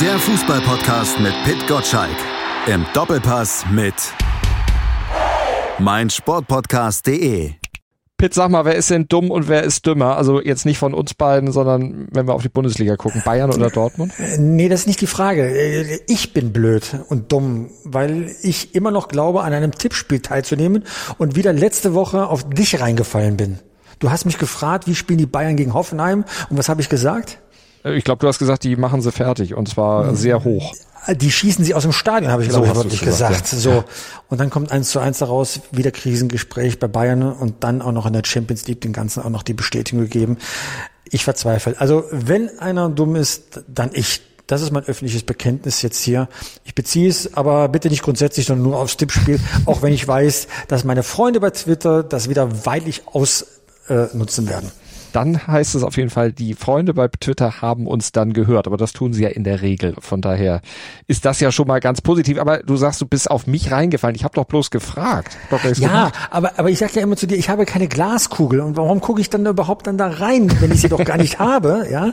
Der Fußballpodcast mit Pit Gottschalk. Im Doppelpass mit meinsportpodcast.de. Pitt, sag mal, wer ist denn dumm und wer ist dümmer? Also jetzt nicht von uns beiden, sondern wenn wir auf die Bundesliga gucken, Bayern oder Dortmund? Nee, das ist nicht die Frage. Ich bin blöd und dumm, weil ich immer noch glaube, an einem Tippspiel teilzunehmen und wieder letzte Woche auf dich reingefallen bin. Du hast mich gefragt, wie spielen die Bayern gegen Hoffenheim und was habe ich gesagt? Ich glaube, du hast gesagt, die machen sie fertig und zwar sehr hoch. Die schießen sie aus dem Stadion, habe ich So glaube ich gesagt, gesagt. So und dann kommt eins zu eins daraus, wieder Krisengespräch bei Bayern und dann auch noch in der Champions League den ganzen auch noch die Bestätigung gegeben. Ich verzweifle. Also wenn einer dumm ist, dann ich. Das ist mein öffentliches Bekenntnis jetzt hier. Ich beziehe es aber bitte nicht grundsätzlich, sondern nur aufs Tippspiel, auch wenn ich weiß, dass meine Freunde bei Twitter das wieder weitlich ausnutzen werden. Dann heißt es auf jeden Fall, die Freunde bei Twitter haben uns dann gehört, aber das tun sie ja in der Regel. Von daher ist das ja schon mal ganz positiv. Aber du sagst, du bist auf mich reingefallen. Ich habe doch bloß gefragt. Ja, aber, aber ich sage ja immer zu dir, ich habe keine Glaskugel. Und warum gucke ich dann überhaupt dann da rein, wenn ich sie doch gar nicht habe? Ja,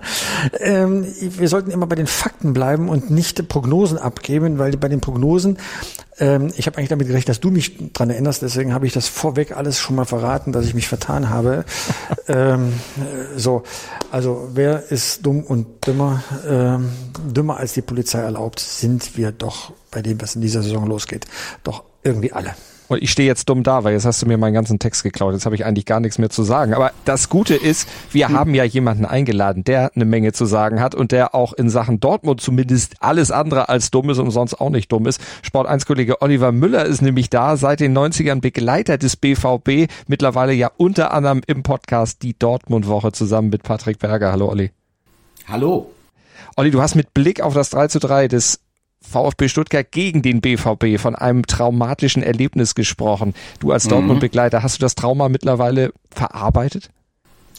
ähm, Wir sollten immer bei den Fakten bleiben und nicht Prognosen abgeben, weil bei den Prognosen, ähm, ich habe eigentlich damit gerechnet, dass du mich dran erinnerst, deswegen habe ich das vorweg alles schon mal verraten, dass ich mich vertan habe. ähm, äh, so, also wer ist dumm und dümmer? Ähm, dümmer als die Polizei erlaubt, sind wir doch bei dem, was in dieser Saison losgeht, doch irgendwie alle. Und ich stehe jetzt dumm da, weil jetzt hast du mir meinen ganzen Text geklaut. Jetzt habe ich eigentlich gar nichts mehr zu sagen. Aber das Gute ist, wir haben ja jemanden eingeladen, der eine Menge zu sagen hat und der auch in Sachen Dortmund zumindest alles andere als dumm ist und sonst auch nicht dumm ist. Sport 1 Kollege Oliver Müller ist nämlich da, seit den 90ern Begleiter des BVB, mittlerweile ja unter anderem im Podcast die Dortmund Woche zusammen mit Patrick Berger. Hallo Olli. Hallo. Olli, du hast mit Blick auf das 3 zu 3 des VfB Stuttgart gegen den BVB von einem traumatischen Erlebnis gesprochen. Du als Dortmund-Begleiter, hast du das Trauma mittlerweile verarbeitet?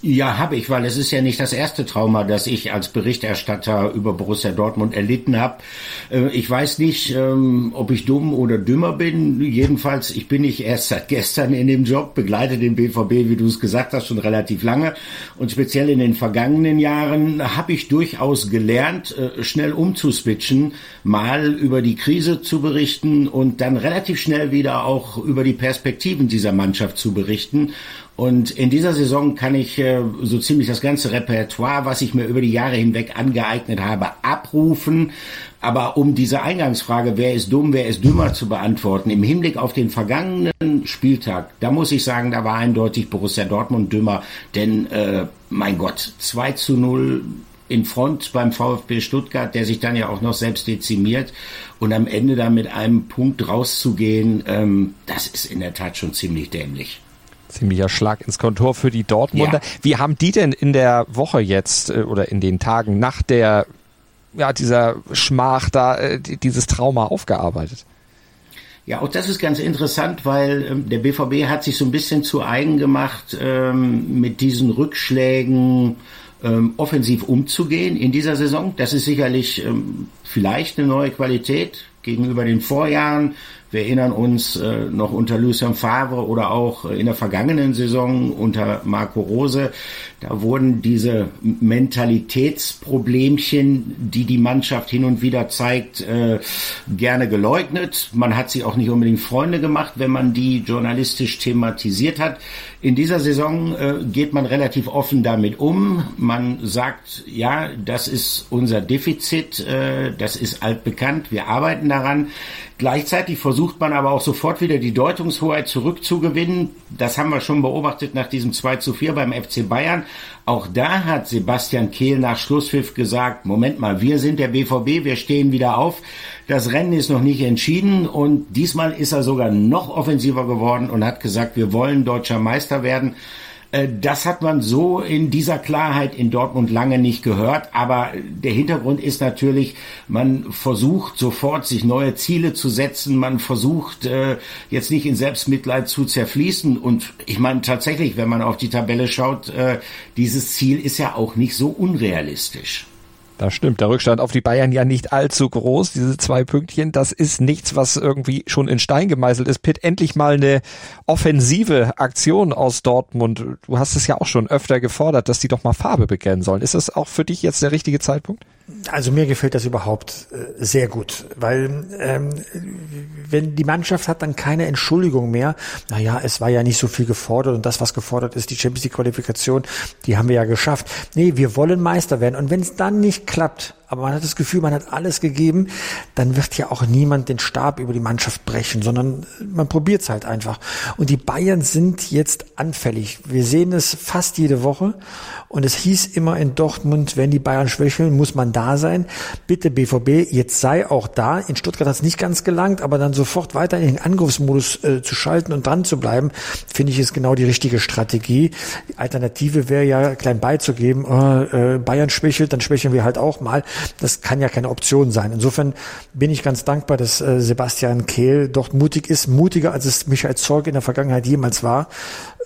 Ja, habe ich, weil es ist ja nicht das erste Trauma, das ich als Berichterstatter über Borussia Dortmund erlitten habe. Äh, Ich weiß nicht, ähm, ob ich dumm oder dümmer bin. Jedenfalls, ich bin nicht erst seit gestern in dem Job, begleite den BVB, wie du es gesagt hast, schon relativ lange. Und speziell in den vergangenen Jahren habe ich durchaus gelernt, äh, schnell umzuswitchen, mal über die Krise zu berichten und dann relativ schnell wieder auch über die Perspektiven dieser Mannschaft zu berichten. Und in dieser Saison kann ich äh, so ziemlich das ganze Repertoire, was ich mir über die Jahre hinweg angeeignet habe, abrufen. Aber um diese Eingangsfrage, wer ist dumm, wer ist dümmer zu beantworten, im Hinblick auf den vergangenen Spieltag, da muss ich sagen, da war eindeutig Borussia Dortmund dümmer. Denn, äh, mein Gott, 2 zu 0 in Front beim VfB Stuttgart, der sich dann ja auch noch selbst dezimiert und am Ende dann mit einem Punkt rauszugehen, ähm, das ist in der Tat schon ziemlich dämlich. Ziemlicher Schlag ins Kontor für die Dortmunder. Ja. Wie haben die denn in der Woche jetzt äh, oder in den Tagen nach der, ja, dieser Schmach da, äh, die- dieses Trauma aufgearbeitet? Ja, auch das ist ganz interessant, weil ähm, der BVB hat sich so ein bisschen zu eigen gemacht, ähm, mit diesen Rückschlägen ähm, offensiv umzugehen in dieser Saison. Das ist sicherlich ähm, vielleicht eine neue Qualität gegenüber den Vorjahren. Wir erinnern uns äh, noch unter Lucien Favre oder auch äh, in der vergangenen Saison unter Marco Rose. Da wurden diese Mentalitätsproblemchen, die die Mannschaft hin und wieder zeigt, äh, gerne geleugnet. Man hat sie auch nicht unbedingt Freunde gemacht, wenn man die journalistisch thematisiert hat. In dieser Saison äh, geht man relativ offen damit um. Man sagt, ja, das ist unser Defizit, äh, das ist altbekannt, wir arbeiten daran. Gleichzeitig versucht man aber auch sofort wieder die Deutungshoheit zurückzugewinnen. Das haben wir schon beobachtet nach diesem 2 zu 4 beim FC Bayern. Auch da hat Sebastian Kehl nach Schlusspfiff gesagt, Moment mal, wir sind der BVB, wir stehen wieder auf. Das Rennen ist noch nicht entschieden und diesmal ist er sogar noch offensiver geworden und hat gesagt, wir wollen deutscher Meister werden. Äh, Das hat man so in dieser Klarheit in Dortmund lange nicht gehört. Aber der Hintergrund ist natürlich, man versucht sofort, sich neue Ziele zu setzen. Man versucht äh, jetzt nicht in Selbstmitleid zu zerfließen. Und ich meine tatsächlich, wenn man auf die Tabelle schaut, äh, dieses Ziel ist ja auch nicht so unrealistisch. Das stimmt, der Rückstand auf die Bayern ja nicht allzu groß, diese zwei Pünktchen, das ist nichts, was irgendwie schon in Stein gemeißelt ist. Pitt, endlich mal eine offensive Aktion aus Dortmund. Du hast es ja auch schon öfter gefordert, dass die doch mal Farbe bekennen sollen. Ist das auch für dich jetzt der richtige Zeitpunkt? Also mir gefällt das überhaupt äh, sehr gut, weil ähm, wenn die Mannschaft hat dann keine Entschuldigung mehr, naja, es war ja nicht so viel gefordert und das, was gefordert ist, die Champions League Qualifikation, die haben wir ja geschafft. Nee, wir wollen Meister werden und wenn es dann nicht klappt, aber man hat das Gefühl, man hat alles gegeben, dann wird ja auch niemand den Stab über die Mannschaft brechen, sondern man probiert es halt einfach. Und die Bayern sind jetzt anfällig. Wir sehen es fast jede Woche und es hieß immer in Dortmund, wenn die Bayern schwächeln, muss man da sein. Bitte BVB, jetzt sei auch da. In Stuttgart hat es nicht ganz gelangt, aber dann sofort weiter in den Angriffsmodus äh, zu schalten und dran zu bleiben, finde ich ist genau die richtige Strategie. Die Alternative wäre ja klein beizugeben, äh, äh, Bayern schwächelt, dann schwächeln wir halt auch mal. Das kann ja keine Option sein. Insofern bin ich ganz dankbar, dass äh, Sebastian Kehl dort mutig ist, mutiger als es Michael Zorg in der Vergangenheit jemals war.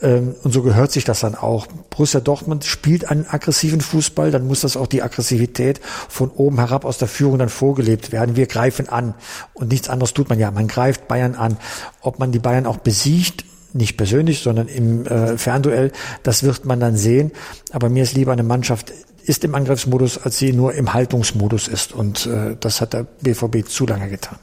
Ähm, und so gehört sich das dann auch. Borussia Dortmund spielt einen aggressiven Fußball, dann muss das auch die Aggressivität von oben herab aus der Führung dann vorgelebt werden. Wir greifen an und nichts anderes tut man ja. Man greift Bayern an. Ob man die Bayern auch besiegt, nicht persönlich, sondern im äh, Fernduell, das wird man dann sehen. Aber mir ist lieber eine Mannschaft ist im Angriffsmodus, als sie nur im Haltungsmodus ist. Und äh, das hat der BVB zu lange getan.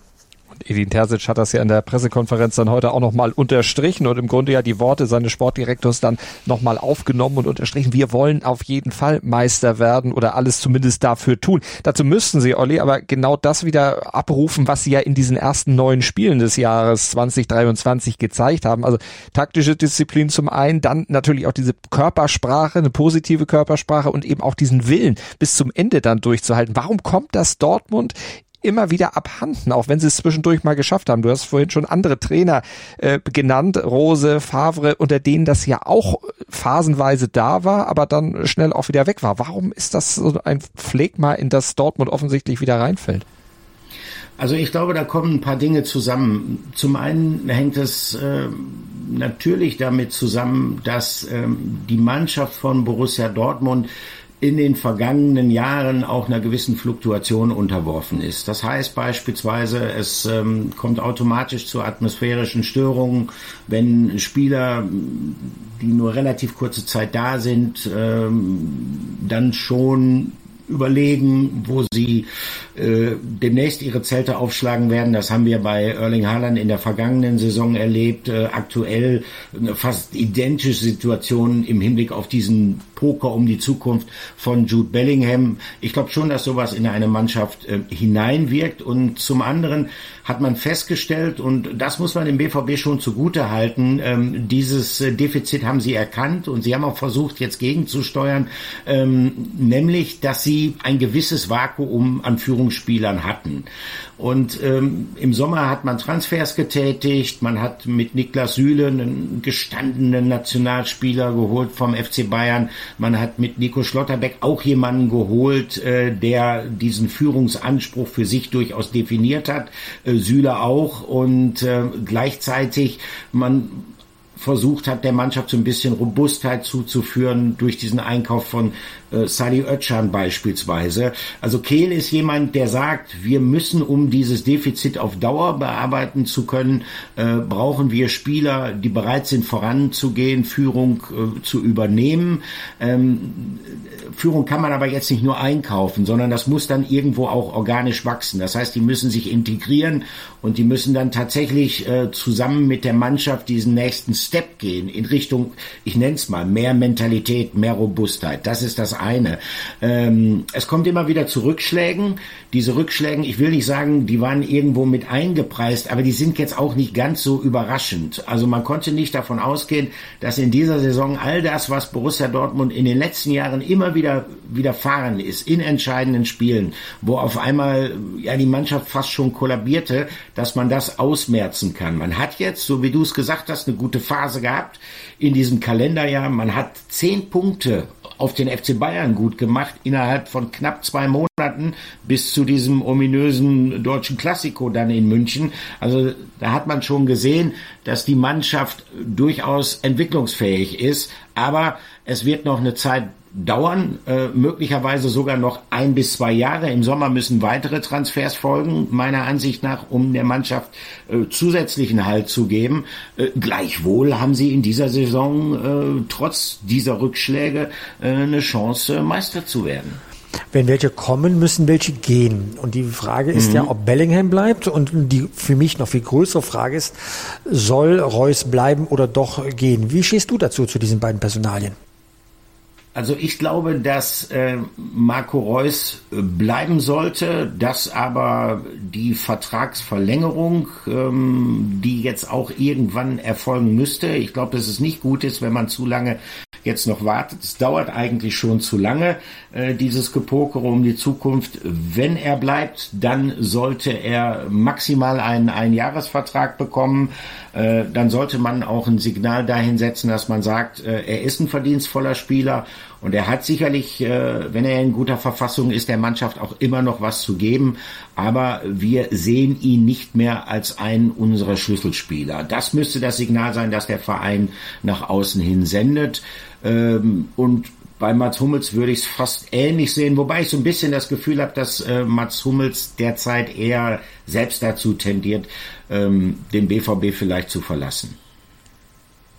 Edin Terzic hat das ja in der Pressekonferenz dann heute auch nochmal unterstrichen und im Grunde ja die Worte seines Sportdirektors dann nochmal aufgenommen und unterstrichen. Wir wollen auf jeden Fall Meister werden oder alles zumindest dafür tun. Dazu müssten sie, Olli, aber genau das wieder abrufen, was sie ja in diesen ersten neun Spielen des Jahres 2023 gezeigt haben. Also taktische Disziplin zum einen, dann natürlich auch diese Körpersprache, eine positive Körpersprache und eben auch diesen Willen bis zum Ende dann durchzuhalten. Warum kommt das Dortmund immer wieder abhanden, auch wenn sie es zwischendurch mal geschafft haben. Du hast vorhin schon andere Trainer äh, genannt, Rose, Favre, unter denen das ja auch phasenweise da war, aber dann schnell auch wieder weg war. Warum ist das so ein Pflegma, in das Dortmund offensichtlich wieder reinfällt? Also ich glaube, da kommen ein paar Dinge zusammen. Zum einen hängt es äh, natürlich damit zusammen, dass ähm, die Mannschaft von Borussia Dortmund in den vergangenen Jahren auch einer gewissen Fluktuation unterworfen ist. Das heißt beispielsweise, es ähm, kommt automatisch zu atmosphärischen Störungen, wenn Spieler, die nur relativ kurze Zeit da sind, ähm, dann schon überlegen, wo sie äh, demnächst ihre Zelte aufschlagen werden. Das haben wir bei Erling Haaland in der vergangenen Saison erlebt. Äh, aktuell eine fast identische Situation im Hinblick auf diesen Poker um die Zukunft von Jude Bellingham. Ich glaube schon, dass sowas in eine Mannschaft äh, hineinwirkt. Und zum anderen hat man festgestellt, und das muss man dem BVB schon zugute halten, ähm, dieses äh, Defizit haben sie erkannt und sie haben auch versucht, jetzt gegenzusteuern, ähm, nämlich, dass sie ein gewisses Vakuum an Führungsspielern hatten. Und ähm, im Sommer hat man Transfers getätigt, man hat mit Niklas Süle einen gestandenen Nationalspieler geholt vom FC Bayern, man hat mit Nico Schlotterbeck auch jemanden geholt, äh, der diesen Führungsanspruch für sich durchaus definiert hat, äh, Süle auch. Und äh, gleichzeitig man versucht hat, der Mannschaft so ein bisschen Robustheit zuzuführen durch diesen Einkauf von äh, Sadi Özcan beispielsweise. Also Kehl ist jemand, der sagt, wir müssen, um dieses Defizit auf Dauer bearbeiten zu können, äh, brauchen wir Spieler, die bereit sind, voranzugehen, Führung äh, zu übernehmen. Ähm, Führung kann man aber jetzt nicht nur einkaufen, sondern das muss dann irgendwo auch organisch wachsen. Das heißt, die müssen sich integrieren und die müssen dann tatsächlich äh, zusammen mit der Mannschaft diesen nächsten Step gehen in Richtung, ich nenne es mal, mehr Mentalität, mehr Robustheit. Das ist das eine. Ähm, es kommt immer wieder zu Rückschlägen. Diese Rückschlägen, ich will nicht sagen, die waren irgendwo mit eingepreist, aber die sind jetzt auch nicht ganz so überraschend. Also man konnte nicht davon ausgehen, dass in dieser Saison all das, was Borussia Dortmund in den letzten Jahren immer wieder widerfahren ist, in entscheidenden Spielen, wo auf einmal ja die Mannschaft fast schon kollabierte, dass man das ausmerzen kann. Man hat jetzt, so wie du es gesagt hast, eine gute Phase gehabt in diesem Kalenderjahr. Man hat zehn Punkte auf den FC Bayern gut gemacht innerhalb von knapp zwei Monaten bis zu diesem ominösen deutschen Klassiko dann in München. Also da hat man schon gesehen, dass die Mannschaft durchaus entwicklungsfähig ist, aber es wird noch eine Zeit dauern, äh, möglicherweise sogar noch ein bis zwei Jahre. Im Sommer müssen weitere Transfers folgen, meiner Ansicht nach, um der Mannschaft äh, zusätzlichen Halt zu geben. Äh, gleichwohl haben sie in dieser Saison äh, trotz dieser Rückschläge äh, eine Chance, Meister zu werden. Wenn welche kommen, müssen welche gehen. Und die Frage ist mhm. ja, ob Bellingham bleibt. Und die für mich noch viel größere Frage ist, soll Reus bleiben oder doch gehen? Wie stehst du dazu, zu diesen beiden Personalien? Also ich glaube, dass äh, Marco Reus äh, bleiben sollte, dass aber die Vertragsverlängerung, ähm, die jetzt auch irgendwann erfolgen müsste, ich glaube, dass es nicht gut ist, wenn man zu lange jetzt noch wartet. Es dauert eigentlich schon zu lange, äh, dieses Gepokere um die Zukunft. Wenn er bleibt, dann sollte er maximal einen Einjahresvertrag bekommen. Äh, dann sollte man auch ein Signal dahin setzen, dass man sagt, äh, er ist ein verdienstvoller Spieler und er hat sicherlich, äh, wenn er in guter Verfassung ist, der Mannschaft auch immer noch was zu geben. Aber wir sehen ihn nicht mehr als einen unserer Schlüsselspieler. Das müsste das Signal sein, dass der Verein nach außen hin sendet. Ähm, und bei Mats Hummels würde ich es fast ähnlich sehen, wobei ich so ein bisschen das Gefühl habe, dass äh, Mats Hummels derzeit eher selbst dazu tendiert, ähm, den BVB vielleicht zu verlassen.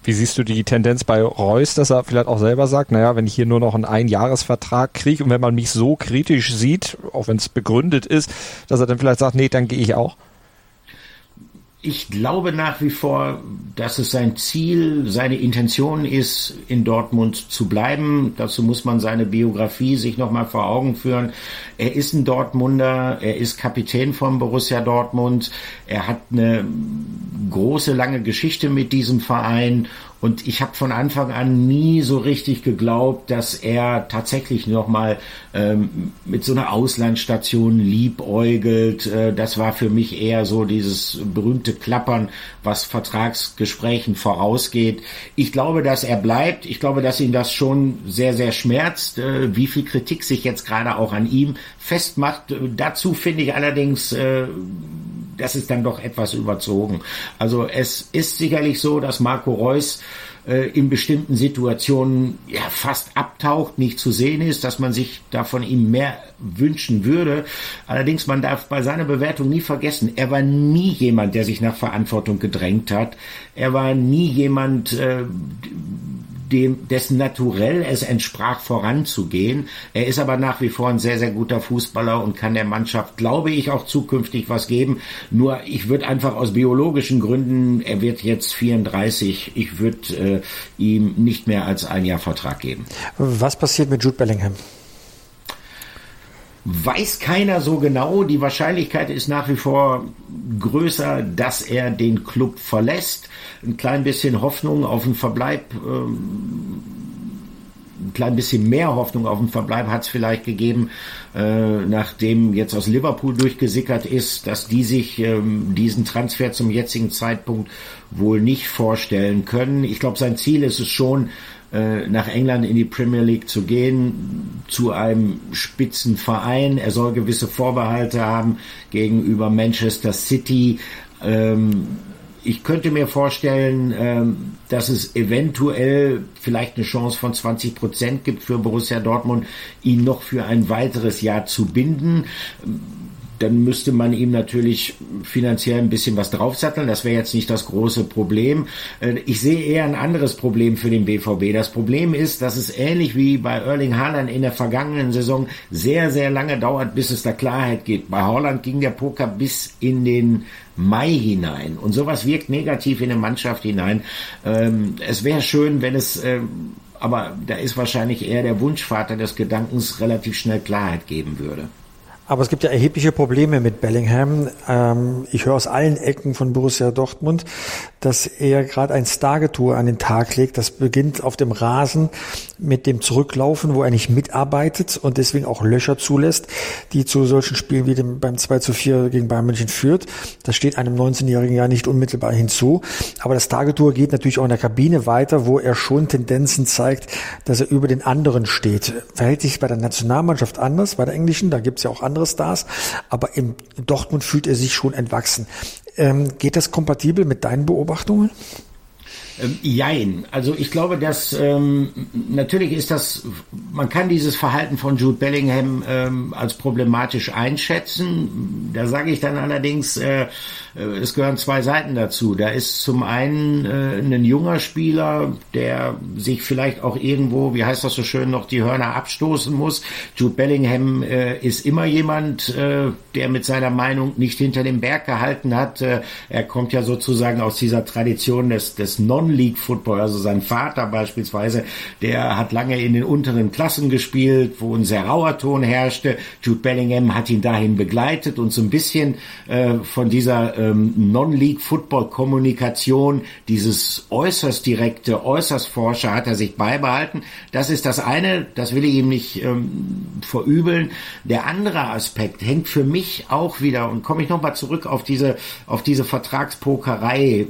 Wie siehst du die Tendenz bei Reus, dass er vielleicht auch selber sagt, naja, wenn ich hier nur noch einen Einjahresvertrag kriege und wenn man mich so kritisch sieht, auch wenn es begründet ist, dass er dann vielleicht sagt, nee, dann gehe ich auch? Ich glaube nach wie vor, dass es sein Ziel, seine Intention ist, in Dortmund zu bleiben. Dazu muss man seine Biografie sich nochmal vor Augen führen. Er ist ein Dortmunder, er ist Kapitän von Borussia Dortmund, er hat eine große, lange Geschichte mit diesem Verein und ich habe von Anfang an nie so richtig geglaubt, dass er tatsächlich nochmal ähm, mit so einer Auslandsstation liebäugelt. Äh, das war für mich eher so dieses berühmte Klappern, was Vertragsgesprächen vorausgeht. Ich glaube, dass er bleibt. Ich glaube, dass ihn das schon sehr, sehr schmerzt, äh, wie viel Kritik sich jetzt gerade auch an ihm festmacht. Äh, dazu finde ich allerdings äh, das ist dann doch etwas überzogen. Also es ist sicherlich so, dass Marco Reus äh, in bestimmten Situationen ja fast abtaucht, nicht zu sehen ist, dass man sich da von ihm mehr wünschen würde. Allerdings, man darf bei seiner Bewertung nie vergessen, er war nie jemand, der sich nach Verantwortung gedrängt hat. Er war nie jemand, äh, dem, dessen Naturell es entsprach, voranzugehen. Er ist aber nach wie vor ein sehr, sehr guter Fußballer und kann der Mannschaft, glaube ich, auch zukünftig was geben. Nur ich würde einfach aus biologischen Gründen, er wird jetzt 34, ich würde äh, ihm nicht mehr als ein Jahr Vertrag geben. Was passiert mit Jude Bellingham? Weiß keiner so genau. Die Wahrscheinlichkeit ist nach wie vor größer, dass er den Club verlässt. Ein klein bisschen Hoffnung auf den Verbleib, ähm, ein klein bisschen mehr Hoffnung auf den Verbleib hat es vielleicht gegeben, äh, nachdem jetzt aus Liverpool durchgesickert ist, dass die sich ähm, diesen Transfer zum jetzigen Zeitpunkt wohl nicht vorstellen können. Ich glaube, sein Ziel ist es schon, äh, nach England in die Premier League zu gehen, zu einem Spitzenverein. Er soll gewisse Vorbehalte haben gegenüber Manchester City. Ähm, ich könnte mir vorstellen, ähm, dass es eventuell vielleicht eine Chance von 20 Prozent gibt für Borussia Dortmund, ihn noch für ein weiteres Jahr zu binden dann müsste man ihm natürlich finanziell ein bisschen was draufsatteln. Das wäre jetzt nicht das große Problem. Äh, ich sehe eher ein anderes Problem für den BVB. Das Problem ist, dass es ähnlich wie bei Erling Haaland in der vergangenen Saison sehr, sehr lange dauert, bis es da Klarheit gibt. Bei Haaland ging der Poker bis in den Mai hinein. Und sowas wirkt negativ in eine Mannschaft hinein. Ähm, es wäre schön, wenn es, ähm, aber da ist wahrscheinlich eher der Wunschvater des Gedankens relativ schnell Klarheit geben würde. Aber es gibt ja erhebliche Probleme mit Bellingham. Ähm, ich höre aus allen Ecken von Borussia Dortmund, dass er gerade ein Stargetour an den Tag legt. Das beginnt auf dem Rasen mit dem Zurücklaufen, wo er nicht mitarbeitet und deswegen auch Löcher zulässt, die zu solchen Spielen wie dem beim 2 zu 4 gegen Bayern München führt. Das steht einem 19-Jährigen ja nicht unmittelbar hinzu. Aber das Stargetour geht natürlich auch in der Kabine weiter, wo er schon Tendenzen zeigt, dass er über den anderen steht. Verhält sich bei der Nationalmannschaft anders, bei der englischen, da gibt es ja auch andere andere Stars, aber in Dortmund fühlt er sich schon entwachsen. Ähm, geht das kompatibel mit deinen Beobachtungen? Ähm, jein. Also ich glaube, dass ähm, natürlich ist das, man kann dieses Verhalten von Jude Bellingham ähm, als problematisch einschätzen. Da sage ich dann allerdings, äh, äh, es gehören zwei Seiten dazu. Da ist zum einen äh, ein junger Spieler, der sich vielleicht auch irgendwo, wie heißt das so schön, noch die Hörner abstoßen muss. Jude Bellingham äh, ist immer jemand, äh, der mit seiner Meinung nicht hinter dem Berg gehalten hat. Äh, er kommt ja sozusagen aus dieser Tradition des, des Non Non-League Football. Also sein Vater beispielsweise, der hat lange in den unteren Klassen gespielt, wo ein sehr rauer Ton herrschte. Jude Bellingham hat ihn dahin begleitet und so ein bisschen äh, von dieser ähm, Non-League Football Kommunikation, dieses äußerst direkte, äußerst forscher hat er sich beibehalten. Das ist das eine, das will ich ihm nicht ähm, verübeln. Der andere Aspekt hängt für mich auch wieder, und komme ich nochmal zurück auf diese, auf diese Vertragspokerei,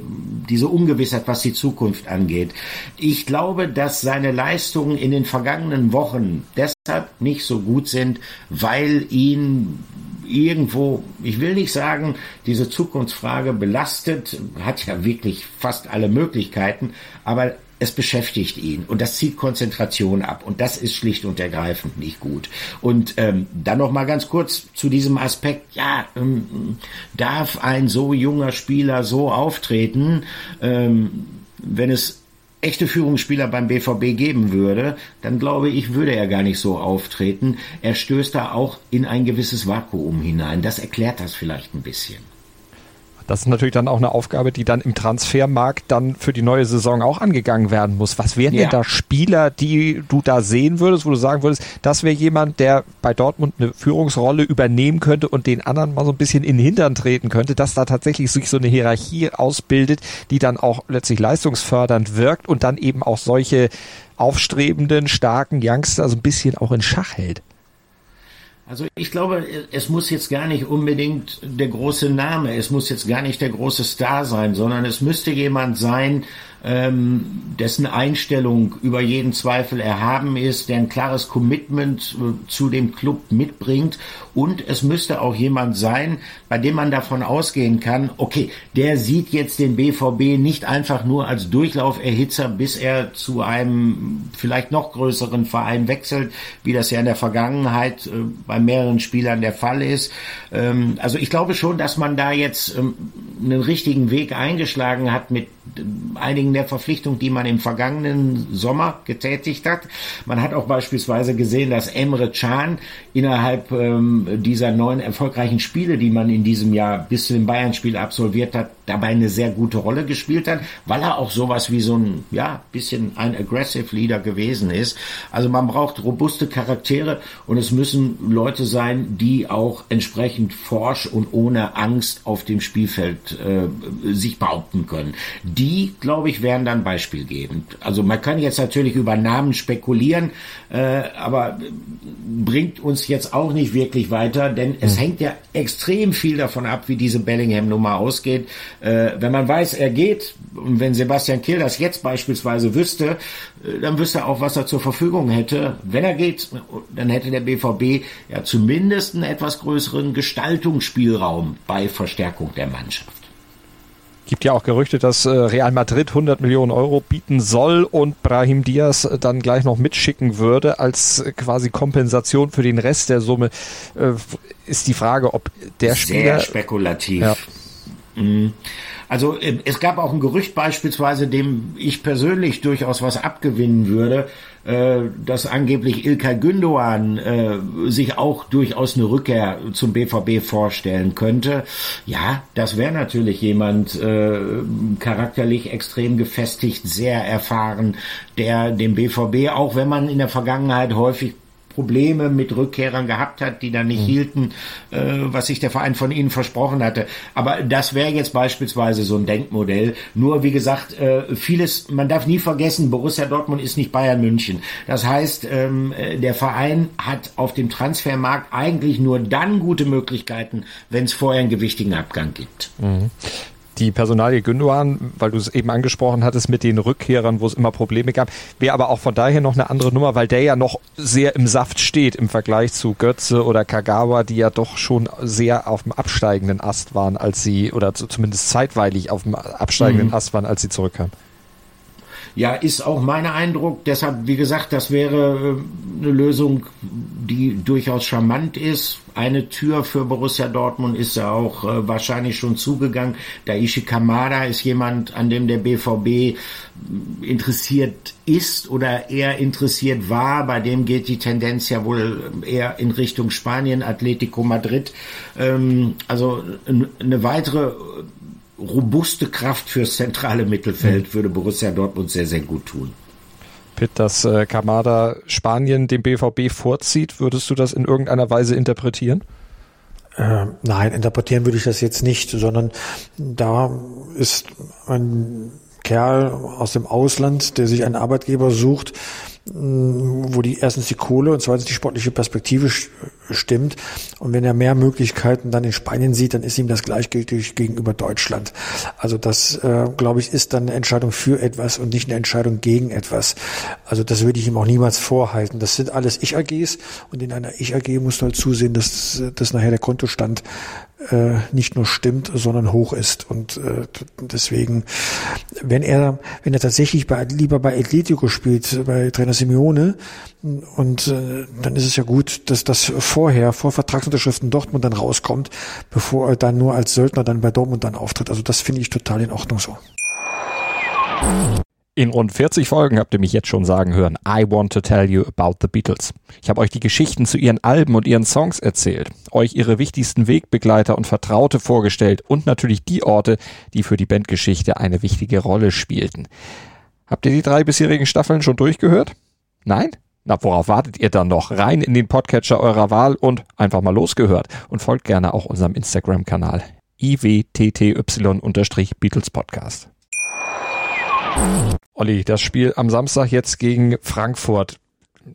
diese Ungewissheit, was die Zukunft Zukunft angeht. Ich glaube, dass seine Leistungen in den vergangenen Wochen deshalb nicht so gut sind, weil ihn irgendwo, ich will nicht sagen, diese Zukunftsfrage belastet, hat ja wirklich fast alle Möglichkeiten, aber es beschäftigt ihn und das zieht Konzentration ab und das ist schlicht und ergreifend nicht gut. Und ähm, dann noch mal ganz kurz zu diesem Aspekt: Ja, ähm, darf ein so junger Spieler so auftreten? Ähm, wenn es echte Führungsspieler beim BVB geben würde, dann glaube ich, würde er gar nicht so auftreten. Er stößt da auch in ein gewisses Vakuum hinein. Das erklärt das vielleicht ein bisschen. Das ist natürlich dann auch eine Aufgabe, die dann im Transfermarkt dann für die neue Saison auch angegangen werden muss. Was wären ja. denn da Spieler, die du da sehen würdest, wo du sagen würdest, das wäre jemand, der bei Dortmund eine Führungsrolle übernehmen könnte und den anderen mal so ein bisschen in den Hintern treten könnte, dass da tatsächlich sich so eine Hierarchie ausbildet, die dann auch letztlich leistungsfördernd wirkt und dann eben auch solche aufstrebenden, starken Youngster so ein bisschen auch in Schach hält? Also ich glaube, es muss jetzt gar nicht unbedingt der große Name, es muss jetzt gar nicht der große Star sein, sondern es müsste jemand sein, ähm, dessen Einstellung über jeden Zweifel erhaben ist, der ein klares Commitment äh, zu dem Club mitbringt. Und es müsste auch jemand sein, bei dem man davon ausgehen kann, okay, der sieht jetzt den BVB nicht einfach nur als Durchlauferhitzer, bis er zu einem vielleicht noch größeren Verein wechselt, wie das ja in der Vergangenheit äh, bei mehreren Spielern der Fall ist. Ähm, also ich glaube schon, dass man da jetzt ähm, einen richtigen Weg eingeschlagen hat mit einigen der Verpflichtungen, die man im vergangenen Sommer getätigt hat. Man hat auch beispielsweise gesehen, dass Emre Can innerhalb ähm, dieser neun erfolgreichen Spiele, die man in diesem Jahr bis zu dem Bayern-Spiel absolviert hat, dabei eine sehr gute Rolle gespielt hat, weil er auch sowas wie so ein, ja, bisschen ein aggressive Leader gewesen ist. Also man braucht robuste Charaktere und es müssen Leute sein, die auch entsprechend forsch und ohne Angst auf dem Spielfeld äh, sich behaupten können. Die, glaube ich, wären dann beispielgebend. Also man kann jetzt natürlich über Namen spekulieren, äh, aber bringt uns jetzt auch nicht wirklich weiter, denn es mhm. hängt ja extrem viel davon ab, wie diese Bellingham-Nummer ausgeht. Äh, wenn man weiß, er geht, und wenn Sebastian Kiel das jetzt beispielsweise wüsste, äh, dann wüsste er auch, was er zur Verfügung hätte. Wenn er geht, dann hätte der BVB ja zumindest einen etwas größeren Gestaltungsspielraum bei Verstärkung der Mannschaft. Gibt ja auch Gerüchte, dass äh, Real Madrid 100 Millionen Euro bieten soll und Brahim Diaz äh, dann gleich noch mitschicken würde als quasi Kompensation für den Rest der Summe. Ist die Frage, ob der Spieler... Sehr spekulativ. Ja. Mhm. Also ähm, es gab auch ein Gerücht beispielsweise, dem ich persönlich durchaus was abgewinnen würde, äh, dass angeblich Ilkay Gündoğan äh, sich auch durchaus eine Rückkehr zum BVB vorstellen könnte. Ja, das wäre natürlich jemand äh, charakterlich extrem gefestigt, sehr erfahren, der dem BVB, auch wenn man in der Vergangenheit häufig Probleme mit Rückkehrern gehabt hat, die dann nicht mhm. hielten, äh, was sich der Verein von ihnen versprochen hatte. Aber das wäre jetzt beispielsweise so ein Denkmodell. Nur wie gesagt, äh, vieles, man darf nie vergessen, Borussia Dortmund ist nicht Bayern München. Das heißt, ähm, äh, der Verein hat auf dem Transfermarkt eigentlich nur dann gute Möglichkeiten, wenn es vorher einen gewichtigen Abgang gibt. Mhm die Personalie Gündogan, weil du es eben angesprochen hattest mit den Rückkehrern, wo es immer Probleme gab, wäre aber auch von daher noch eine andere Nummer, weil der ja noch sehr im Saft steht im Vergleich zu Götze oder Kagawa, die ja doch schon sehr auf dem absteigenden Ast waren, als sie, oder zumindest zeitweilig auf dem absteigenden mhm. Ast waren, als sie zurückkamen. Ja, ist auch mein Eindruck. Deshalb, wie gesagt, das wäre äh, eine Lösung, die durchaus charmant ist. Eine Tür für Borussia Dortmund ist ja auch äh, wahrscheinlich schon zugegangen. Daishi Kamada ist jemand, an dem der BVB interessiert ist oder eher interessiert war. Bei dem geht die Tendenz ja wohl eher in Richtung Spanien, Atletico Madrid. Ähm, also eine weitere robuste Kraft fürs zentrale Mittelfeld würde Borussia Dortmund sehr, sehr gut tun. Pitt, dass äh, Kamada Spanien dem BVB vorzieht, würdest du das in irgendeiner Weise interpretieren? Äh, nein, interpretieren würde ich das jetzt nicht, sondern da ist ein Kerl aus dem Ausland, der sich einen Arbeitgeber sucht, wo die erstens die Kohle und zweitens die sportliche Perspektive stimmt. Und wenn er mehr Möglichkeiten dann in Spanien sieht, dann ist ihm das gleichgültig gegenüber Deutschland. Also das, äh, glaube ich, ist dann eine Entscheidung für etwas und nicht eine Entscheidung gegen etwas. Also das würde ich ihm auch niemals vorhalten. Das sind alles Ich-AGs und in einer Ich-AG musst du halt zusehen, dass, dass nachher der Kontostand äh, nicht nur stimmt, sondern hoch ist. Und äh, deswegen, wenn er, wenn er tatsächlich bei, lieber bei Atletico spielt, bei Trainer Simeone, und äh, dann ist es ja gut, dass das vorher, vor Vertragsunterschriften Dortmund dann rauskommt, bevor er dann nur als Söldner dann bei Dortmund dann auftritt. Also das finde ich total in Ordnung so. In rund 40 Folgen habt ihr mich jetzt schon sagen hören, I want to tell you about the Beatles. Ich habe euch die Geschichten zu ihren Alben und ihren Songs erzählt, euch ihre wichtigsten Wegbegleiter und Vertraute vorgestellt und natürlich die Orte, die für die Bandgeschichte eine wichtige Rolle spielten. Habt ihr die drei bisherigen Staffeln schon durchgehört? Nein? Na, worauf wartet ihr dann noch? Rein in den Podcatcher eurer Wahl und einfach mal losgehört. Und folgt gerne auch unserem Instagram-Kanal iwtty-Beatles Podcast. Olli, das Spiel am Samstag jetzt gegen Frankfurt.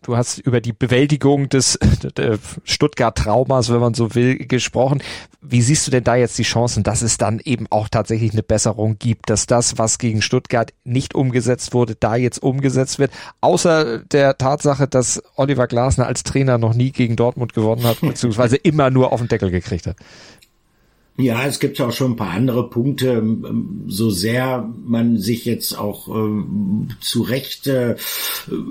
Du hast über die Bewältigung des Stuttgart-Traumas, wenn man so will, gesprochen. Wie siehst du denn da jetzt die Chancen, dass es dann eben auch tatsächlich eine Besserung gibt, dass das, was gegen Stuttgart nicht umgesetzt wurde, da jetzt umgesetzt wird? Außer der Tatsache, dass Oliver Glasner als Trainer noch nie gegen Dortmund gewonnen hat, beziehungsweise immer nur auf den Deckel gekriegt hat. Ja, es gibt auch schon ein paar andere Punkte. Ähm, so sehr man sich jetzt auch ähm, zu Recht äh,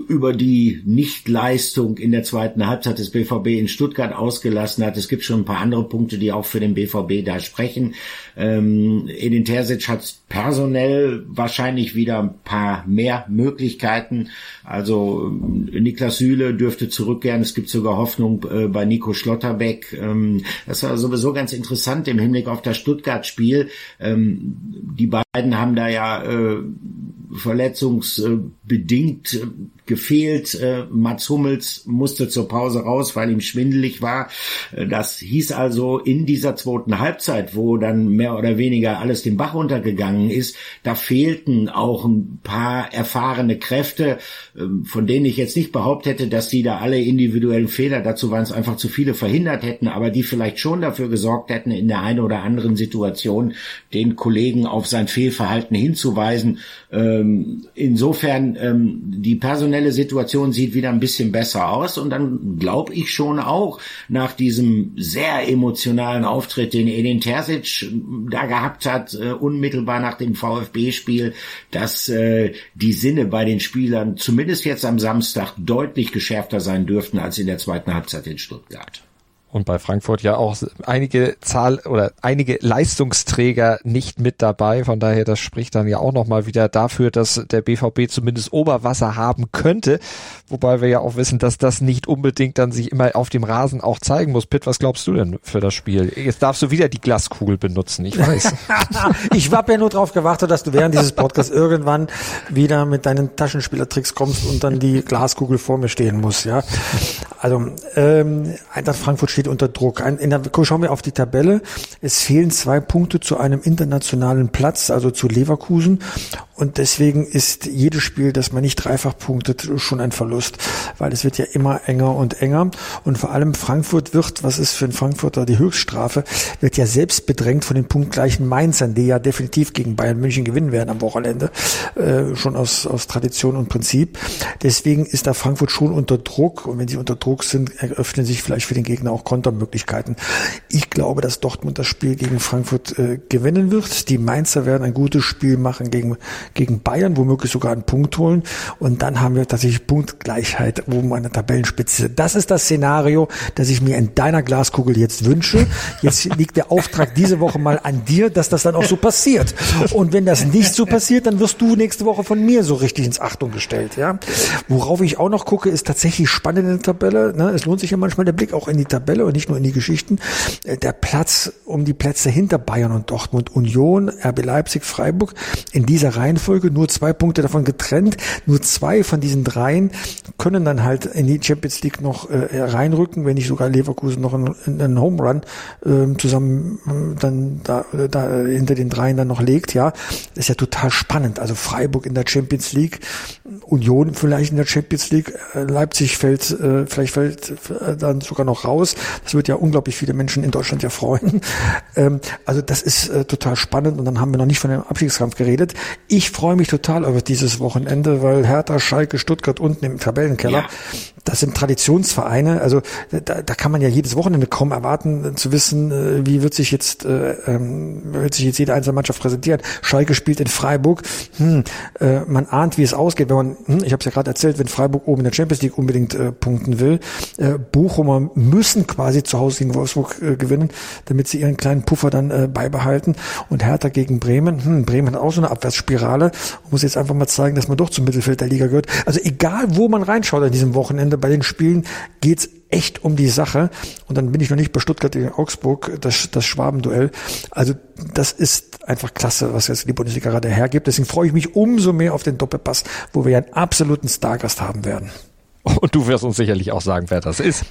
über die Nichtleistung in der zweiten Halbzeit des BVB in Stuttgart ausgelassen hat. Es gibt schon ein paar andere Punkte, die auch für den BVB da sprechen. Ähm, Edin Terzic hat personell wahrscheinlich wieder ein paar mehr Möglichkeiten. Also ähm, Niklas Süle dürfte zurückkehren. Es gibt sogar Hoffnung äh, bei Nico Schlotterbeck. Ähm, das war sowieso ganz interessant im Hinblick auf das Stuttgart-Spiel. Ähm, die beiden haben da ja äh, verletzungsbedingt äh, gefehlt. Äh, Mats Hummels musste zur Pause raus, weil ihm schwindelig war. Äh, das hieß also in dieser zweiten Halbzeit, wo dann mehr oder weniger alles den Bach runtergegangen ist, da fehlten auch ein paar erfahrene Kräfte, ähm, von denen ich jetzt nicht behauptet hätte, dass die da alle individuellen Fehler, dazu waren es einfach zu viele, verhindert hätten, aber die vielleicht schon dafür gesorgt hätten, in der einen oder anderen Situation den Kollegen auf sein Fehlverhalten hinzuweisen. Ähm, insofern ähm, die personelle Situation sieht wieder ein bisschen besser aus. Und dann glaube ich schon auch nach diesem sehr emotionalen Auftritt, den Edin Terzic da gehabt hat, äh, unmittelbar nach dem VfB-Spiel, dass äh, die Sinne bei den Spielern zumindest jetzt am Samstag deutlich geschärfter sein dürften als in der zweiten Halbzeit in Stuttgart und bei Frankfurt ja auch einige Zahl oder einige Leistungsträger nicht mit dabei. Von daher, das spricht dann ja auch nochmal wieder dafür, dass der BVB zumindest Oberwasser haben könnte. Wobei wir ja auch wissen, dass das nicht unbedingt dann sich immer auf dem Rasen auch zeigen muss. Pitt, was glaubst du denn für das Spiel? Jetzt darfst du wieder die Glaskugel benutzen, ich weiß. ich habe ja nur darauf gewartet, dass du während dieses Podcasts irgendwann wieder mit deinen Taschenspielertricks kommst und dann die Glaskugel vor mir stehen muss, ja. Also, ähm, Eintracht Frankfurt steht steht unter Druck. In der, schauen wir auf die Tabelle. Es fehlen zwei Punkte zu einem internationalen Platz, also zu Leverkusen. Und deswegen ist jedes Spiel, das man nicht dreifach punktet, schon ein Verlust, weil es wird ja immer enger und enger. Und vor allem Frankfurt wird, was ist für einen Frankfurter die Höchststrafe, wird ja selbst bedrängt von den punktgleichen Mainzern, die ja definitiv gegen Bayern München gewinnen werden am Wochenende, äh, schon aus, aus Tradition und Prinzip. Deswegen ist da Frankfurt schon unter Druck. Und wenn sie unter Druck sind, eröffnen sich vielleicht für den Gegner auch Kontermöglichkeiten. Ich glaube, dass Dortmund das Spiel gegen Frankfurt äh, gewinnen wird. Die Mainzer werden ein gutes Spiel machen gegen gegen Bayern womöglich sogar einen Punkt holen und dann haben wir tatsächlich Punktgleichheit oben an der Tabellenspitze. Das ist das Szenario, das ich mir in deiner Glaskugel jetzt wünsche. Jetzt liegt der Auftrag diese Woche mal an dir, dass das dann auch so passiert. Und wenn das nicht so passiert, dann wirst du nächste Woche von mir so richtig ins Achtung gestellt. Ja, worauf ich auch noch gucke, ist tatsächlich spannend in der Tabelle. Ne? Es lohnt sich ja manchmal der Blick auch in die Tabelle und nicht nur in die Geschichten. Äh, der Platz um die Plätze hinter Bayern und Dortmund, Union, RB Leipzig, Freiburg in dieser Reihenfolge nur zwei Punkte davon getrennt. Nur zwei von diesen dreien können dann halt in die Champions League noch äh, reinrücken, wenn nicht sogar Leverkusen noch einen, einen Home Run äh, zusammen äh, dann da, da hinter den dreien dann noch legt. Ja, ist ja total spannend. Also Freiburg in der Champions League, Union vielleicht in der Champions League, äh, Leipzig fällt äh, vielleicht fällt äh, dann sogar noch raus. Das wird ja unglaublich viele Menschen in Deutschland ja freuen. Ähm, also das ist äh, total spannend und dann haben wir noch nicht von dem Abstiegskampf geredet. Ich freue mich total über dieses Wochenende, weil Hertha, Schalke, Stuttgart unten im Tabellenkeller, ja. Das sind Traditionsvereine. Also da, da kann man ja jedes Wochenende kaum erwarten zu wissen, äh, wie wird sich jetzt äh, ähm, wird sich jetzt jede einzelne Mannschaft präsentieren. Schalke spielt in Freiburg. Hm, äh, man ahnt, wie es ausgeht, wenn man, hm, ich habe es ja gerade erzählt, wenn Freiburg oben in der Champions League unbedingt äh, punkten will. Äh, Bochumer müssen quasi zu Hause gegen Wolfsburg äh, gewinnen, damit sie ihren kleinen Puffer dann äh, beibehalten. Und Hertha gegen Bremen. Hm, Bremen hat auch so eine Abwärtsspirale. Muss jetzt einfach mal zeigen, dass man doch zum Mittelfeld der Liga gehört. Also egal, wo man reinschaut an diesem Wochenende, bei den Spielen geht's echt um die Sache. Und dann bin ich noch nicht bei Stuttgart gegen Augsburg, das, das Schwabenduell. Also das ist einfach klasse, was jetzt die Bundesliga gerade hergibt. Deswegen freue ich mich umso mehr auf den Doppelpass, wo wir einen absoluten Stargast haben werden. Und du wirst uns sicherlich auch sagen, wer das ist.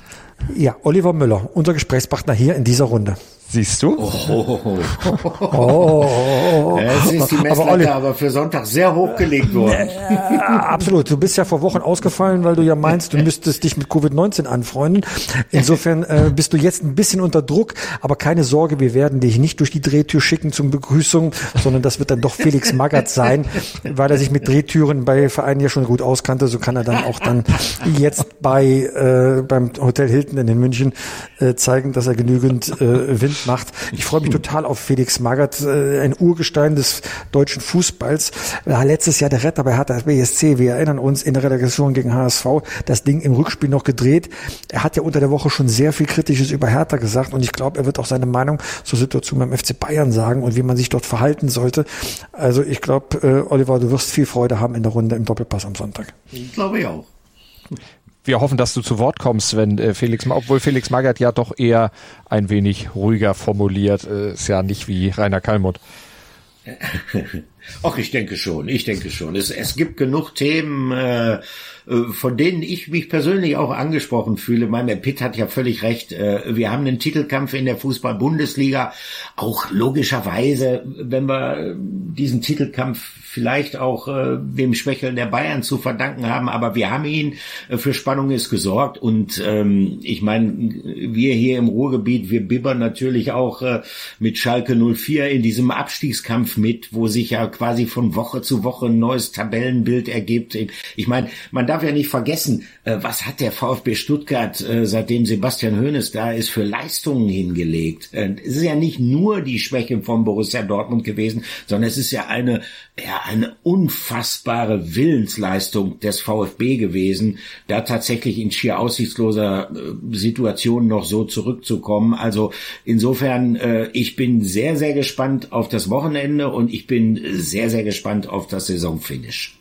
Ja, Oliver Müller, unser Gesprächspartner hier in dieser Runde. Siehst du? Oh, oh, oh, oh. Es ist die Messlatte aber, aber für Sonntag sehr hochgelegt worden. Ja, absolut. Du bist ja vor Wochen ausgefallen, weil du ja meinst, du müsstest dich mit Covid-19 anfreunden. Insofern äh, bist du jetzt ein bisschen unter Druck, aber keine Sorge, wir werden dich nicht durch die Drehtür schicken zum Begrüßung, sondern das wird dann doch Felix Magath sein, weil er sich mit Drehtüren bei Vereinen ja schon gut auskannte. So kann er dann auch dann jetzt bei äh, beim Hotel Hilton in München äh, zeigen, dass er genügend äh, Wind macht. Ich freue mich total auf Felix Magath, äh, ein Urgestein des deutschen Fußballs. Letztes Jahr der Retter bei Hertha BSC. Wir erinnern uns in der Relegation gegen HSV das Ding im Rückspiel noch gedreht. Er hat ja unter der Woche schon sehr viel Kritisches über Hertha gesagt und ich glaube, er wird auch seine Meinung zur Situation beim FC Bayern sagen und wie man sich dort verhalten sollte. Also ich glaube, äh, Oliver, du wirst viel Freude haben in der Runde im Doppelpass am Sonntag. Ich glaube ich auch wir hoffen, dass du zu Wort kommst, wenn äh, Felix, obwohl Felix Magath ja doch eher ein wenig ruhiger formuliert, äh, ist ja nicht wie Rainer Kallmund. Ach, ich denke schon, ich denke schon. Es, es gibt genug Themen, äh, von denen ich mich persönlich auch angesprochen fühle. Mein Pitt hat ja völlig recht. Äh, wir haben einen Titelkampf in der Fußball-Bundesliga. Auch logischerweise, wenn wir diesen Titelkampf vielleicht auch äh, dem Schwächeln der Bayern zu verdanken haben, aber wir haben ihn für Spannung ist gesorgt und ähm, ich meine, wir hier im Ruhrgebiet, wir bibbern natürlich auch mit Schalke 04 in diesem Abstiegskampf mit, wo sich ja quasi von Woche zu Woche ein neues Tabellenbild ergibt. Ich meine, man darf ja nicht vergessen, äh, was hat der VfB Stuttgart, äh, seitdem Sebastian Hoeneß da ist, für Leistungen hingelegt. Äh, es ist ja nicht nur die Schwäche von Borussia Dortmund gewesen, sondern es ist ja eine, ja, eine unfassbare Willensleistung des VfB gewesen, da tatsächlich in schier aussichtsloser Situation noch so zurückzukommen. Also insofern, ich bin sehr, sehr gespannt auf das Wochenende und ich bin sehr, sehr gespannt auf das Saisonfinish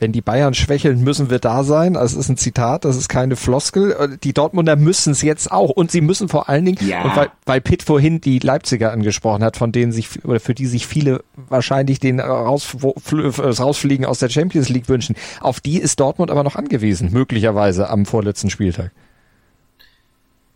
wenn die Bayern schwächeln, müssen wir da sein. Also es ist ein Zitat, das ist keine Floskel. Die Dortmunder müssen es jetzt auch. Und sie müssen vor allen Dingen, ja. und weil, weil Pitt vorhin die Leipziger angesprochen hat, von denen sich, oder für die sich viele wahrscheinlich den Raus, Rausfliegen aus der Champions League wünschen, auf die ist Dortmund aber noch angewiesen, möglicherweise am vorletzten Spieltag.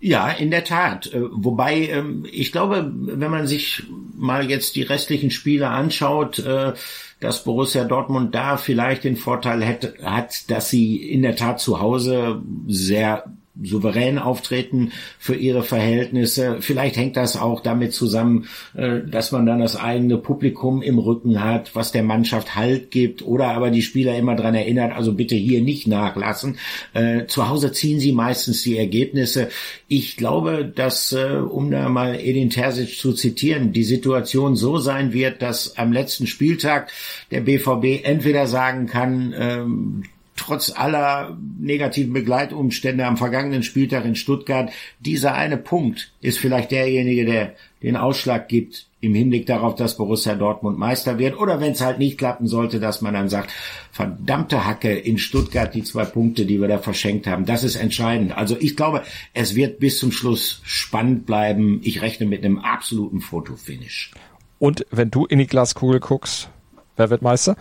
Ja, in der Tat. Äh, wobei, ähm, ich glaube, wenn man sich mal jetzt die restlichen Spiele anschaut, äh, dass Borussia Dortmund da vielleicht den Vorteil hat, dass sie in der Tat zu Hause sehr souverän auftreten für ihre Verhältnisse. Vielleicht hängt das auch damit zusammen, äh, dass man dann das eigene Publikum im Rücken hat, was der Mannschaft Halt gibt oder aber die Spieler immer dran erinnert, also bitte hier nicht nachlassen. Äh, zu Hause ziehen sie meistens die Ergebnisse. Ich glaube, dass, äh, um da mal Edin Terzic zu zitieren, die Situation so sein wird, dass am letzten Spieltag der BVB entweder sagen kann, ähm, trotz aller negativen Begleitumstände am vergangenen Spieltag in Stuttgart, dieser eine Punkt ist vielleicht derjenige, der den Ausschlag gibt im Hinblick darauf, dass Borussia Dortmund Meister wird. Oder wenn es halt nicht klappen sollte, dass man dann sagt, verdammte Hacke in Stuttgart, die zwei Punkte, die wir da verschenkt haben, das ist entscheidend. Also ich glaube, es wird bis zum Schluss spannend bleiben. Ich rechne mit einem absoluten Fotofinish. Und wenn du in die Glaskugel guckst, wer wird Meister?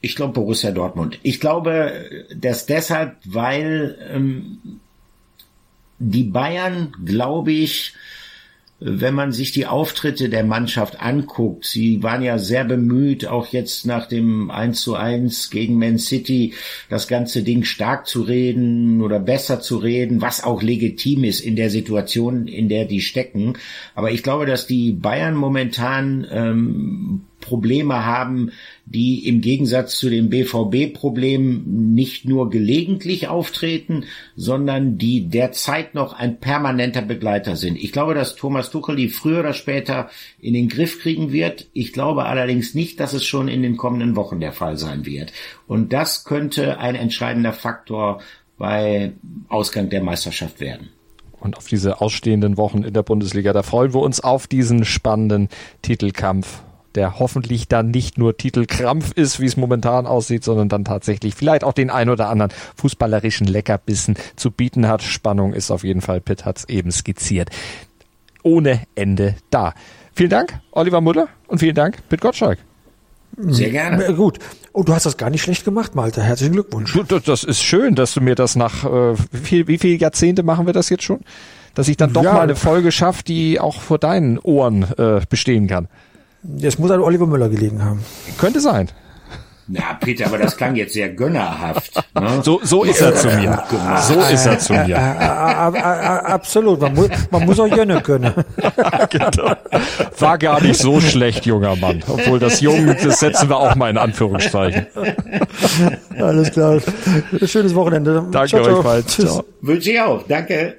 Ich glaube Borussia Dortmund. Ich glaube, dass deshalb, weil ähm, die Bayern, glaube ich, wenn man sich die Auftritte der Mannschaft anguckt, sie waren ja sehr bemüht, auch jetzt nach dem 1 zu 1 gegen Man City, das ganze Ding stark zu reden oder besser zu reden, was auch legitim ist in der Situation, in der die stecken. Aber ich glaube, dass die Bayern momentan ähm, Probleme haben, die im Gegensatz zu den BVB-Problemen nicht nur gelegentlich auftreten, sondern die derzeit noch ein permanenter Begleiter sind. Ich glaube, dass Thomas Tuchel die früher oder später in den Griff kriegen wird. Ich glaube allerdings nicht, dass es schon in den kommenden Wochen der Fall sein wird. Und das könnte ein entscheidender Faktor bei Ausgang der Meisterschaft werden und auf diese ausstehenden Wochen in der Bundesliga. Da freuen wir uns auf diesen spannenden Titelkampf der hoffentlich dann nicht nur Titelkrampf ist, wie es momentan aussieht, sondern dann tatsächlich vielleicht auch den ein oder anderen fußballerischen Leckerbissen zu bieten hat. Spannung ist auf jeden Fall, Pitt hat es eben skizziert. Ohne Ende da. Vielen Dank, Oliver Muller und vielen Dank, Pitt Gottschalk. Sehr gerne. Äh, gut. Und oh, du hast das gar nicht schlecht gemacht, Malte. Herzlichen Glückwunsch. Das ist schön, dass du mir das nach, äh, wie, viel, wie viele Jahrzehnte machen wir das jetzt schon? Dass ich dann doch ja. mal eine Folge schaffe, die auch vor deinen Ohren äh, bestehen kann. Es muss an Oliver Müller gelegen haben. Könnte sein. Na, Peter, aber das klang jetzt sehr gönnerhaft. Ne? So, so ist er zu mir. So ist er zu mir. Absolut. Man muss, man muss auch gönnen können. genau. War gar nicht so schlecht, junger Mann. Obwohl das Jung, das setzen wir auch mal in Anführungszeichen. Alles klar. Schönes Wochenende. Danke ciao, ciao. euch Ciao. Wünsche ich auch. Danke.